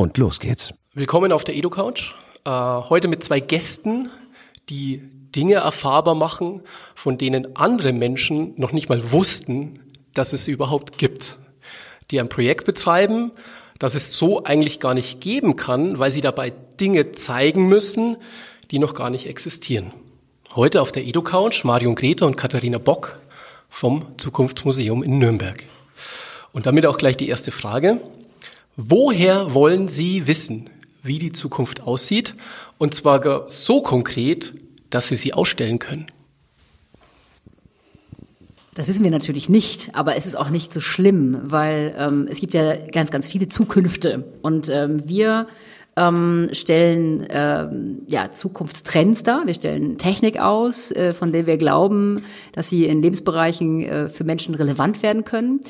Und los geht's. Willkommen auf der EduCouch. Äh, heute mit zwei Gästen, die Dinge erfahrbar machen, von denen andere Menschen noch nicht mal wussten, dass es sie überhaupt gibt. Die ein Projekt betreiben, das es so eigentlich gar nicht geben kann, weil sie dabei Dinge zeigen müssen, die noch gar nicht existieren. Heute auf der EduCouch Marion Greta und Katharina Bock vom Zukunftsmuseum in Nürnberg. Und damit auch gleich die erste Frage. Woher wollen Sie wissen, wie die Zukunft aussieht? Und zwar so konkret, dass Sie sie ausstellen können. Das wissen wir natürlich nicht, aber es ist auch nicht so schlimm, weil ähm, es gibt ja ganz, ganz viele Zukünfte. Und ähm, wir ähm, stellen ähm, ja, Zukunftstrends dar. Wir stellen Technik aus, äh, von der wir glauben, dass sie in Lebensbereichen äh, für Menschen relevant werden können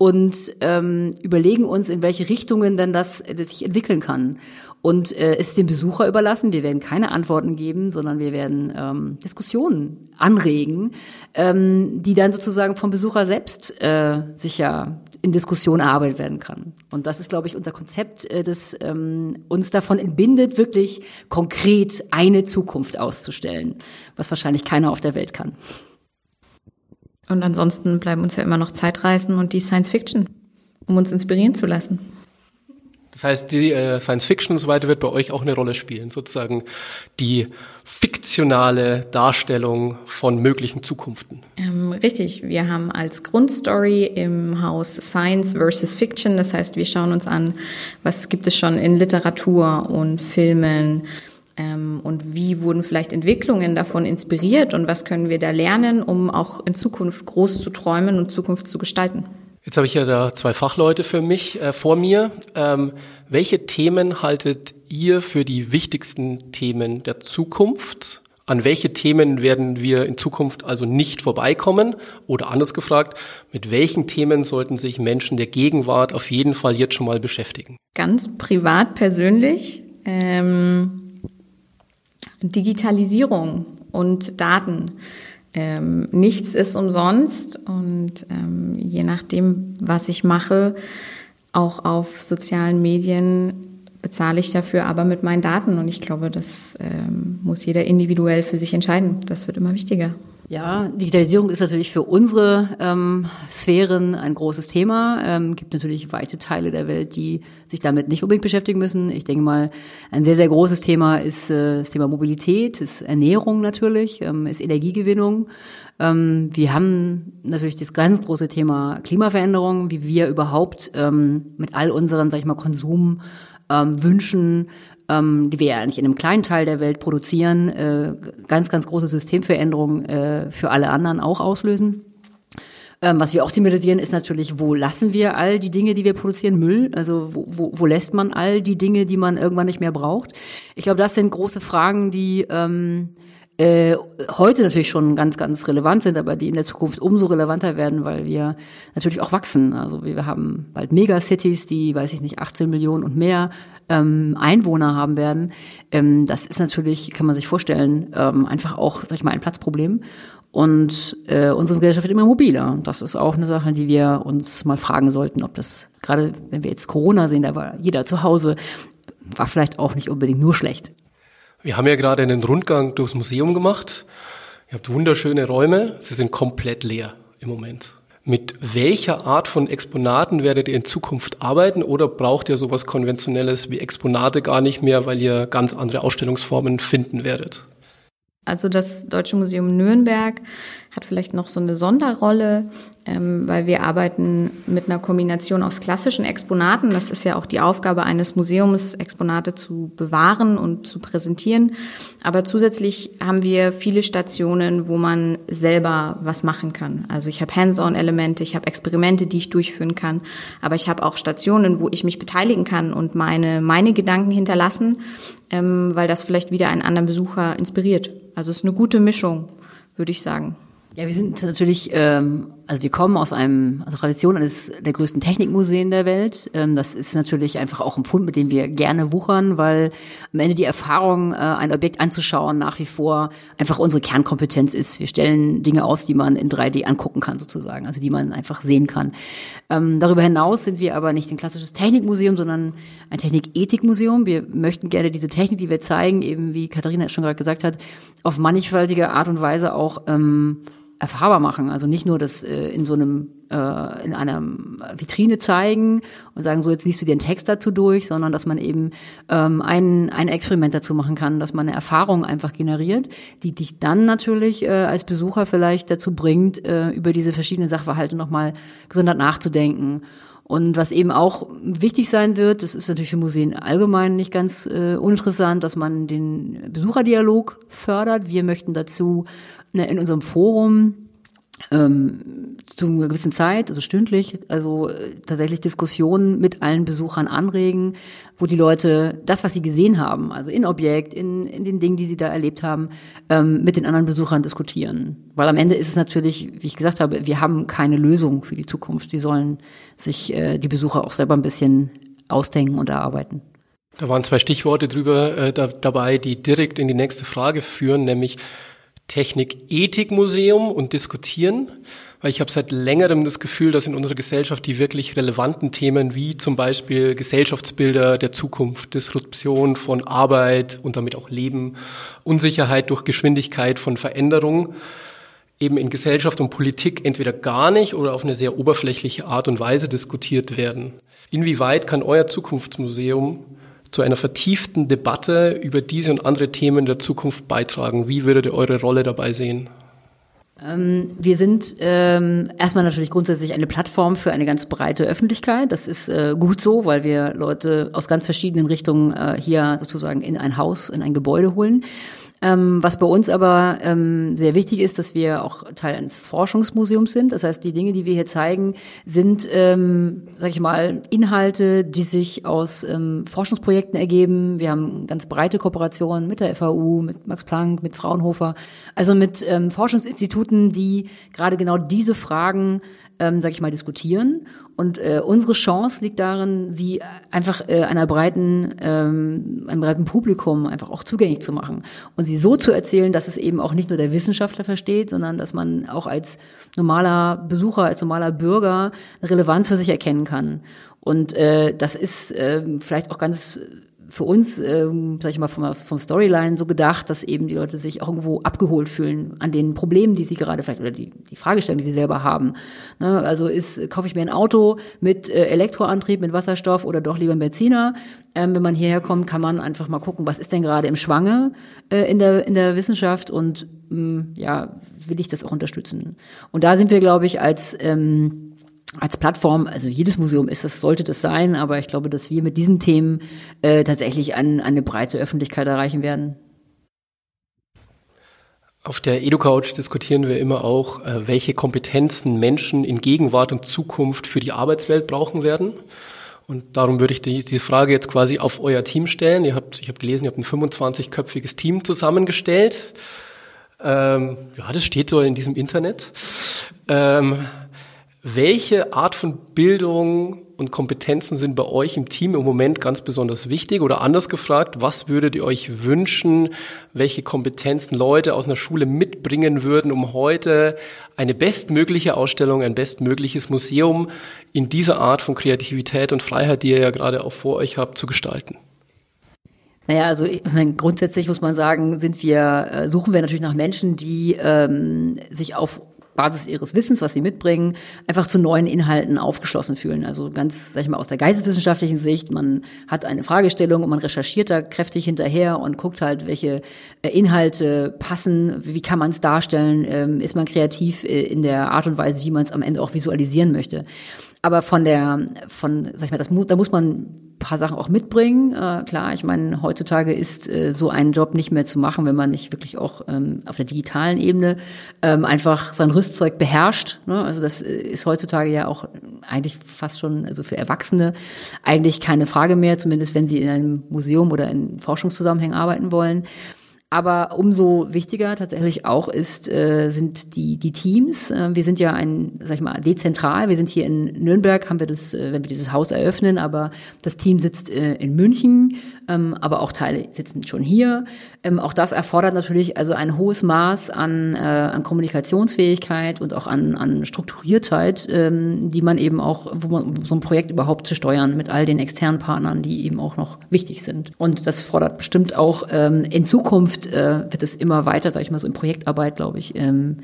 und ähm, überlegen uns, in welche Richtungen denn das, das sich entwickeln kann. Und äh, ist dem Besucher überlassen. Wir werden keine Antworten geben, sondern wir werden ähm, Diskussionen anregen, ähm, die dann sozusagen vom Besucher selbst äh, sicher in Diskussion erarbeitet werden kann. Und das ist, glaube ich, unser Konzept, äh, das ähm, uns davon entbindet, wirklich konkret eine Zukunft auszustellen, was wahrscheinlich keiner auf der Welt kann. Und ansonsten bleiben uns ja immer noch Zeitreisen und die Science Fiction, um uns inspirieren zu lassen. Das heißt, die äh, Science Fiction und so weiter wird bei euch auch eine Rolle spielen, sozusagen die fiktionale Darstellung von möglichen Zukunften. Ähm, richtig, wir haben als Grundstory im Haus Science versus Fiction, das heißt, wir schauen uns an, was gibt es schon in Literatur und Filmen, und wie wurden vielleicht Entwicklungen davon inspiriert und was können wir da lernen, um auch in Zukunft groß zu träumen und Zukunft zu gestalten? Jetzt habe ich ja da zwei Fachleute für mich äh, vor mir. Ähm, welche Themen haltet ihr für die wichtigsten Themen der Zukunft? An welche Themen werden wir in Zukunft also nicht vorbeikommen? Oder anders gefragt, mit welchen Themen sollten sich Menschen der Gegenwart auf jeden Fall jetzt schon mal beschäftigen? Ganz privat, persönlich. Ähm Digitalisierung und Daten. Ähm, nichts ist umsonst und ähm, je nachdem, was ich mache, auch auf sozialen Medien bezahle ich dafür aber mit meinen Daten und ich glaube, das ähm, muss jeder individuell für sich entscheiden. Das wird immer wichtiger. Ja, Digitalisierung ist natürlich für unsere ähm, Sphären ein großes Thema. Ähm, gibt natürlich weite Teile der Welt, die sich damit nicht unbedingt beschäftigen müssen. Ich denke mal, ein sehr, sehr großes Thema ist äh, das Thema Mobilität, ist Ernährung natürlich, ähm, ist Energiegewinnung. Ähm, wir haben natürlich das ganz große Thema Klimaveränderung, wie wir überhaupt ähm, mit all unseren, sag ich mal, Konsumwünschen ähm, Wünschen, ähm, die wir ja nicht in einem kleinen Teil der Welt produzieren, äh, ganz, ganz große Systemveränderungen äh, für alle anderen auch auslösen. Ähm, was wir auch thematisieren, ist natürlich, wo lassen wir all die Dinge, die wir produzieren, Müll? Also wo, wo, wo lässt man all die Dinge, die man irgendwann nicht mehr braucht? Ich glaube, das sind große Fragen, die ähm, äh, heute natürlich schon ganz, ganz relevant sind, aber die in der Zukunft umso relevanter werden, weil wir natürlich auch wachsen. Also wir haben bald Megacities, die, weiß ich nicht, 18 Millionen und mehr ähm, Einwohner haben werden, ähm, das ist natürlich, kann man sich vorstellen, ähm, einfach auch, sag ich mal, ein Platzproblem. Und äh, unsere Gesellschaft wird immer mobiler. Das ist auch eine Sache, die wir uns mal fragen sollten, ob das, gerade wenn wir jetzt Corona sehen, da war jeder zu Hause, war vielleicht auch nicht unbedingt nur schlecht. Wir haben ja gerade einen Rundgang durchs Museum gemacht. Ihr habt wunderschöne Räume. Sie sind komplett leer im Moment. Mit welcher Art von Exponaten werdet ihr in Zukunft arbeiten oder braucht ihr sowas Konventionelles wie Exponate gar nicht mehr, weil ihr ganz andere Ausstellungsformen finden werdet? Also das Deutsche Museum Nürnberg hat vielleicht noch so eine Sonderrolle, ähm, weil wir arbeiten mit einer Kombination aus klassischen Exponaten. Das ist ja auch die Aufgabe eines Museums, Exponate zu bewahren und zu präsentieren. Aber zusätzlich haben wir viele Stationen, wo man selber was machen kann. Also ich habe Hands-on-Elemente, ich habe Experimente, die ich durchführen kann, aber ich habe auch Stationen, wo ich mich beteiligen kann und meine, meine Gedanken hinterlassen, ähm, weil das vielleicht wieder einen anderen Besucher inspiriert. Also es ist eine gute Mischung, würde ich sagen. Ja, wir sind natürlich, ähm, also wir kommen aus einem also Tradition eines der größten Technikmuseen der Welt. Ähm, das ist natürlich einfach auch ein Pfund, mit dem wir gerne wuchern, weil am Ende die Erfahrung, äh, ein Objekt anzuschauen, nach wie vor einfach unsere Kernkompetenz ist. Wir stellen Dinge aus, die man in 3D angucken kann, sozusagen, also die man einfach sehen kann. Ähm, darüber hinaus sind wir aber nicht ein klassisches Technikmuseum, sondern ein Technikethikmuseum. Wir möchten gerne diese Technik, die wir zeigen, eben wie Katharina schon gerade gesagt hat, auf mannigfaltige Art und Weise auch ähm, erfahrbar machen. Also nicht nur das äh, in so einem äh, in einer Vitrine zeigen und sagen, so jetzt liest du dir einen Text dazu durch, sondern dass man eben ähm, ein, ein Experiment dazu machen kann, dass man eine Erfahrung einfach generiert, die dich dann natürlich äh, als Besucher vielleicht dazu bringt, äh, über diese verschiedenen Sachverhalte nochmal gesondert nachzudenken. Und was eben auch wichtig sein wird, das ist natürlich für Museen allgemein nicht ganz äh, uninteressant, dass man den Besucherdialog fördert. Wir möchten dazu in unserem Forum ähm, zu einer gewissen Zeit, also stündlich, also äh, tatsächlich Diskussionen mit allen Besuchern anregen, wo die Leute das, was sie gesehen haben, also in Objekt, in, in den Dingen, die sie da erlebt haben, ähm, mit den anderen Besuchern diskutieren. Weil am Ende ist es natürlich, wie ich gesagt habe, wir haben keine Lösung für die Zukunft. Die sollen sich äh, die Besucher auch selber ein bisschen ausdenken und erarbeiten. Da waren zwei Stichworte drüber äh, da, dabei, die direkt in die nächste Frage führen, nämlich Technik-Ethik-Museum und diskutieren, weil ich habe seit längerem das Gefühl, dass in unserer Gesellschaft die wirklich relevanten Themen wie zum Beispiel Gesellschaftsbilder der Zukunft, Disruption von Arbeit und damit auch Leben, Unsicherheit durch Geschwindigkeit von Veränderung eben in Gesellschaft und Politik entweder gar nicht oder auf eine sehr oberflächliche Art und Weise diskutiert werden. Inwieweit kann euer Zukunftsmuseum zu einer vertieften Debatte über diese und andere Themen der Zukunft beitragen? Wie würdet ihr eure Rolle dabei sehen? Ähm, wir sind ähm, erstmal natürlich grundsätzlich eine Plattform für eine ganz breite Öffentlichkeit. Das ist äh, gut so, weil wir Leute aus ganz verschiedenen Richtungen äh, hier sozusagen in ein Haus, in ein Gebäude holen. Ähm, was bei uns aber ähm, sehr wichtig ist, dass wir auch Teil eines Forschungsmuseums sind. Das heißt, die Dinge, die wir hier zeigen, sind, ähm, sag ich mal, Inhalte, die sich aus ähm, Forschungsprojekten ergeben. Wir haben ganz breite Kooperationen mit der FAU, mit Max Planck, mit Fraunhofer, also mit ähm, Forschungsinstituten, die gerade genau diese Fragen ähm, sag ich mal, diskutieren. Und äh, unsere Chance liegt darin, sie einfach äh, einer breiten, ähm, einem breiten Publikum einfach auch zugänglich zu machen und sie so zu erzählen, dass es eben auch nicht nur der Wissenschaftler versteht, sondern dass man auch als normaler Besucher, als normaler Bürger eine Relevanz für sich erkennen kann. Und äh, das ist äh, vielleicht auch ganz für uns, ähm, sag ich mal, vom, vom Storyline so gedacht, dass eben die Leute sich auch irgendwo abgeholt fühlen an den Problemen, die sie gerade vielleicht oder die, die Fragestellung, die sie selber haben. Ne? Also ist, kaufe ich mir ein Auto mit äh, Elektroantrieb, mit Wasserstoff oder doch lieber ein Benziner? Ähm, wenn man hierher kommt, kann man einfach mal gucken, was ist denn gerade im Schwange äh, in, der, in der Wissenschaft und mh, mm, ja, will ich das auch unterstützen. Und da sind wir, glaube ich, als ähm, als Plattform, also jedes Museum ist das, sollte das sein, aber ich glaube, dass wir mit diesen Themen äh, tatsächlich an, an eine breite Öffentlichkeit erreichen werden. Auf der EduCouch diskutieren wir immer auch, äh, welche Kompetenzen Menschen in Gegenwart und Zukunft für die Arbeitswelt brauchen werden. Und darum würde ich die, die Frage jetzt quasi auf euer Team stellen. Ihr habt, ich habe gelesen, ihr habt ein 25-köpfiges Team zusammengestellt. Ähm, ja, das steht so in diesem Internet. Ähm, welche Art von Bildung und Kompetenzen sind bei euch im Team im Moment ganz besonders wichtig? Oder anders gefragt, was würdet ihr euch wünschen, welche Kompetenzen Leute aus einer Schule mitbringen würden, um heute eine bestmögliche Ausstellung, ein bestmögliches Museum in dieser Art von Kreativität und Freiheit, die ihr ja gerade auch vor euch habt, zu gestalten? Naja, also meine, grundsätzlich muss man sagen, sind wir, äh, suchen wir natürlich nach Menschen, die ähm, sich auf Basis ihres Wissens, was sie mitbringen, einfach zu neuen Inhalten aufgeschlossen fühlen. Also ganz, sag ich mal, aus der geisteswissenschaftlichen Sicht, man hat eine Fragestellung und man recherchiert da kräftig hinterher und guckt halt, welche äh, Inhalte passen, wie kann man es darstellen, ähm, ist man kreativ äh, in der Art und Weise, wie man es am Ende auch visualisieren möchte. Aber von der, von, sag ich mal, das, da muss man paar Sachen auch mitbringen. Äh, klar, ich meine, heutzutage ist äh, so ein Job nicht mehr zu machen, wenn man nicht wirklich auch ähm, auf der digitalen Ebene ähm, einfach sein Rüstzeug beherrscht. Ne? Also das äh, ist heutzutage ja auch eigentlich fast schon, also für Erwachsene eigentlich keine Frage mehr, zumindest wenn sie in einem Museum oder in Forschungszusammenhängen arbeiten wollen. Aber umso wichtiger tatsächlich auch ist, äh, sind die, die Teams. Äh, wir sind ja ein, sag ich mal, dezentral. Wir sind hier in Nürnberg, haben wir das, äh, wenn wir dieses Haus eröffnen, aber das Team sitzt äh, in München, ähm, aber auch Teile sitzen schon hier. Ähm, auch das erfordert natürlich also ein hohes Maß an, äh, an Kommunikationsfähigkeit und auch an, an Strukturiertheit, ähm, die man eben auch, wo man so ein Projekt überhaupt zu steuern mit all den externen Partnern, die eben auch noch wichtig sind. Und das fordert bestimmt auch ähm, in Zukunft Zukunft äh, wird es immer weiter, sage ich mal so in Projektarbeit, glaube ich, ähm,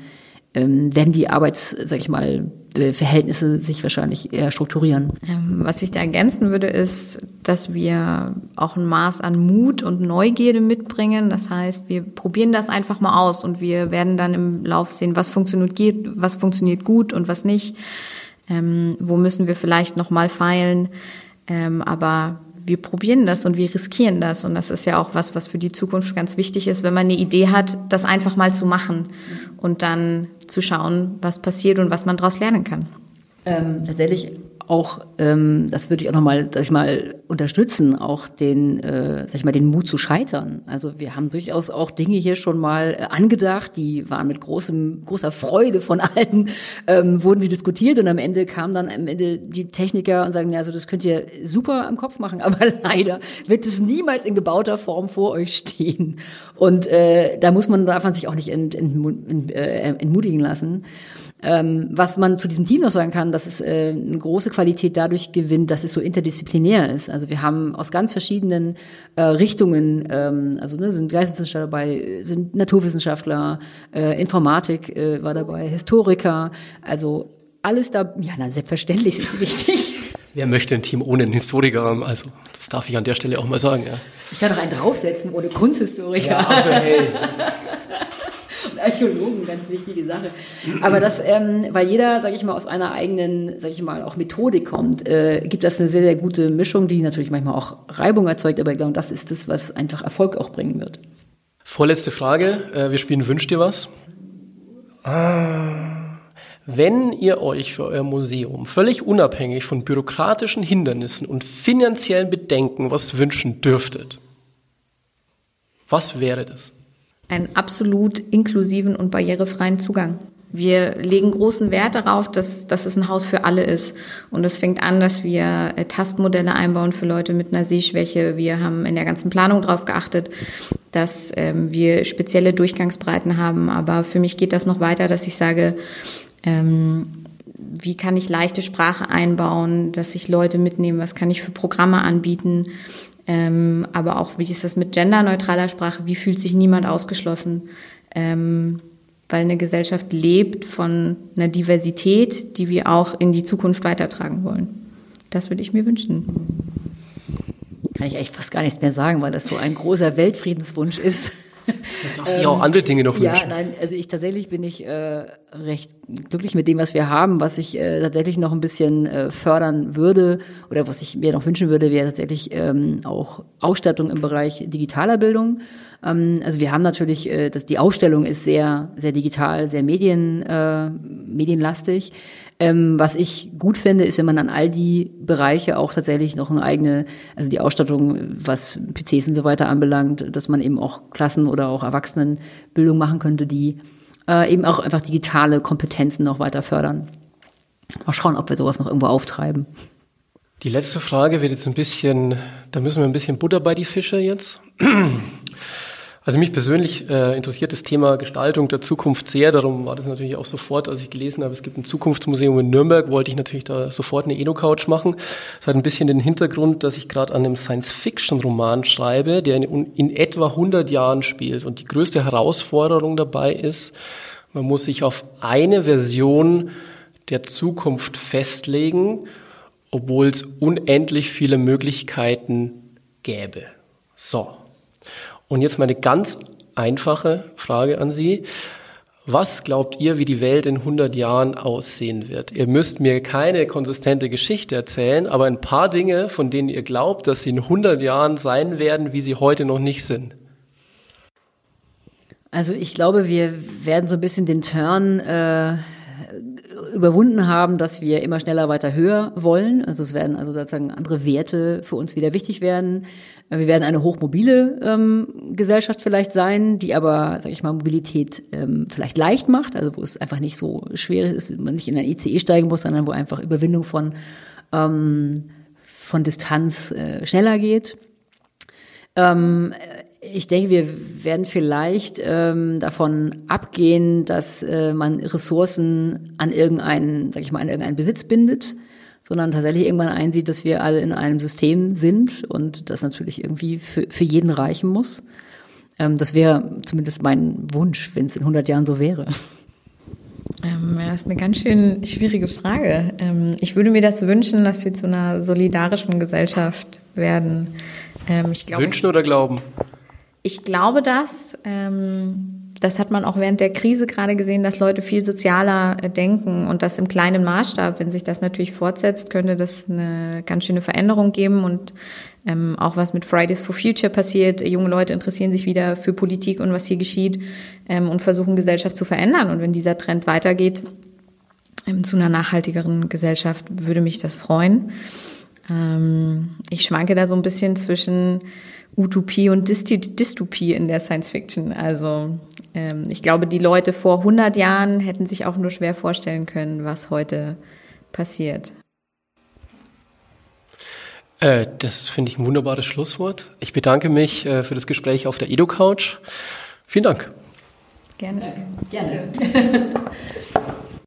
ähm, werden die Arbeits, sag ich mal, äh, Verhältnisse sich wahrscheinlich eher strukturieren. Ähm, was ich da ergänzen würde, ist, dass wir auch ein Maß an Mut und Neugierde mitbringen. Das heißt, wir probieren das einfach mal aus und wir werden dann im Lauf sehen, was funktioniert, was funktioniert gut und was nicht. Ähm, wo müssen wir vielleicht noch mal feilen? Ähm, aber wir probieren das und wir riskieren das. Und das ist ja auch was, was für die Zukunft ganz wichtig ist, wenn man eine Idee hat, das einfach mal zu machen und dann zu schauen, was passiert und was man daraus lernen kann. Ähm, tatsächlich auch, ähm, das würde ich auch nochmal, sag ich mal, unterstützen, auch den, äh, sag ich mal, den Mut zu scheitern. Also wir haben durchaus auch Dinge hier schon mal äh, angedacht, die waren mit großem, großer Freude von allen, ähm, wurden sie diskutiert und am Ende kamen dann am Ende die Techniker und sagen, ja, also das könnt ihr super am Kopf machen, aber leider wird es niemals in gebauter Form vor euch stehen. Und äh, da muss man, darf man sich auch nicht ent, ent, ent, äh, entmutigen lassen. Ähm, was man zu diesem Team noch sagen kann, dass es äh, eine große Qualität dadurch gewinnt, dass es so interdisziplinär ist. Also wir haben aus ganz verschiedenen äh, Richtungen, ähm, also ne, sind Geisteswissenschaftler dabei, sind Naturwissenschaftler, äh, Informatik äh, war dabei, Historiker, also alles da, ja, na, selbstverständlich sind sie wichtig. Wer möchte ein Team ohne einen Historiker haben? Also, das darf ich an der Stelle auch mal sagen, ja. Ich kann doch einen draufsetzen ohne Kunsthistoriker. Ja, aber hey. Archäologen, ganz wichtige Sache. Aber das, ähm, weil jeder, sage ich mal, aus einer eigenen, sage ich mal, auch Methodik kommt, äh, gibt das eine sehr, sehr gute Mischung, die natürlich manchmal auch Reibung erzeugt, aber ich glaube, das ist das, was einfach Erfolg auch bringen wird. Vorletzte Frage, äh, wir spielen Wünsch dir was? Ah. Wenn ihr euch für euer Museum völlig unabhängig von bürokratischen Hindernissen und finanziellen Bedenken was wünschen dürftet, was wäre das? Einen absolut inklusiven und barrierefreien Zugang. Wir legen großen Wert darauf, dass, dass es ein Haus für alle ist. Und es fängt an, dass wir äh, Tastmodelle einbauen für Leute mit einer Sehschwäche. Wir haben in der ganzen Planung darauf geachtet, dass ähm, wir spezielle Durchgangsbreiten haben. Aber für mich geht das noch weiter, dass ich sage, ähm, wie kann ich leichte Sprache einbauen, dass ich Leute mitnehme, was kann ich für Programme anbieten, ähm, aber auch, wie ist das mit genderneutraler Sprache? Wie fühlt sich niemand ausgeschlossen? Ähm, weil eine Gesellschaft lebt von einer Diversität, die wir auch in die Zukunft weitertragen wollen. Das würde ich mir wünschen. Kann ich echt fast gar nichts mehr sagen, weil das so ein großer Weltfriedenswunsch ist. Man darf sich auch andere Dinge noch wünschen. Ja, nein, also ich tatsächlich bin ich äh, recht glücklich mit dem, was wir haben. Was ich äh, tatsächlich noch ein bisschen äh, fördern würde oder was ich mir noch wünschen würde, wäre tatsächlich ähm, auch Ausstattung im Bereich digitaler Bildung. Ähm, also wir haben natürlich, äh, das, die Ausstellung ist sehr, sehr digital, sehr medien, äh, medienlastig. Ähm, was ich gut finde, ist, wenn man an all die Bereiche auch tatsächlich noch eine eigene, also die Ausstattung, was PCs und so weiter anbelangt, dass man eben auch Klassen oder auch Erwachsenenbildung machen könnte, die äh, eben auch einfach digitale Kompetenzen noch weiter fördern. Mal schauen, ob wir sowas noch irgendwo auftreiben. Die letzte Frage wird jetzt ein bisschen, da müssen wir ein bisschen Butter bei die Fische jetzt. Also mich persönlich äh, interessiert das Thema Gestaltung der Zukunft sehr. Darum war das natürlich auch sofort, als ich gelesen habe, es gibt ein Zukunftsmuseum in Nürnberg, wollte ich natürlich da sofort eine Eno-Couch machen. Das hat ein bisschen den Hintergrund, dass ich gerade an einem Science-Fiction-Roman schreibe, der in, in etwa 100 Jahren spielt. Und die größte Herausforderung dabei ist, Man muss sich auf eine Version der Zukunft festlegen, obwohl es unendlich viele Möglichkeiten gäbe. So. Und jetzt meine ganz einfache Frage an Sie. Was glaubt ihr, wie die Welt in 100 Jahren aussehen wird? Ihr müsst mir keine konsistente Geschichte erzählen, aber ein paar Dinge, von denen ihr glaubt, dass sie in 100 Jahren sein werden, wie sie heute noch nicht sind. Also ich glaube, wir werden so ein bisschen den Turn äh, überwunden haben, dass wir immer schneller weiter höher wollen. Also es werden also sozusagen andere Werte für uns wieder wichtig werden. Wir werden eine hochmobile ähm, Gesellschaft vielleicht sein, die aber, sag ich mal, Mobilität ähm, vielleicht leicht macht, also wo es einfach nicht so schwer ist, man nicht in ein ICE steigen muss, sondern wo einfach Überwindung von ähm, von Distanz äh, schneller geht. Ähm, ich denke, wir werden vielleicht ähm, davon abgehen, dass äh, man Ressourcen an irgendeinen, sag ich mal, an irgendeinen Besitz bindet, sondern tatsächlich irgendwann einsieht, dass wir alle in einem System sind und das natürlich irgendwie für, für jeden reichen muss. Ähm, das wäre zumindest mein Wunsch, wenn es in 100 Jahren so wäre. Ähm, ja, ist eine ganz schön schwierige Frage. Ähm, ich würde mir das wünschen, dass wir zu einer solidarischen Gesellschaft werden. Ähm, ich glaub, wünschen oder glauben? Ich glaube das. Ähm, das hat man auch während der Krise gerade gesehen, dass Leute viel sozialer äh, denken und das im kleinen Maßstab. Wenn sich das natürlich fortsetzt, könnte das eine ganz schöne Veränderung geben und ähm, auch was mit Fridays for Future passiert. Junge Leute interessieren sich wieder für Politik und was hier geschieht ähm, und versuchen Gesellschaft zu verändern. Und wenn dieser Trend weitergeht ähm, zu einer nachhaltigeren Gesellschaft, würde mich das freuen. Ähm, ich schwanke da so ein bisschen zwischen Utopie und Dystopie in der Science Fiction. Also ähm, ich glaube, die Leute vor 100 Jahren hätten sich auch nur schwer vorstellen können, was heute passiert. Äh, das finde ich ein wunderbares Schlusswort. Ich bedanke mich äh, für das Gespräch auf der Edo Couch. Vielen Dank. Gerne. Gerne.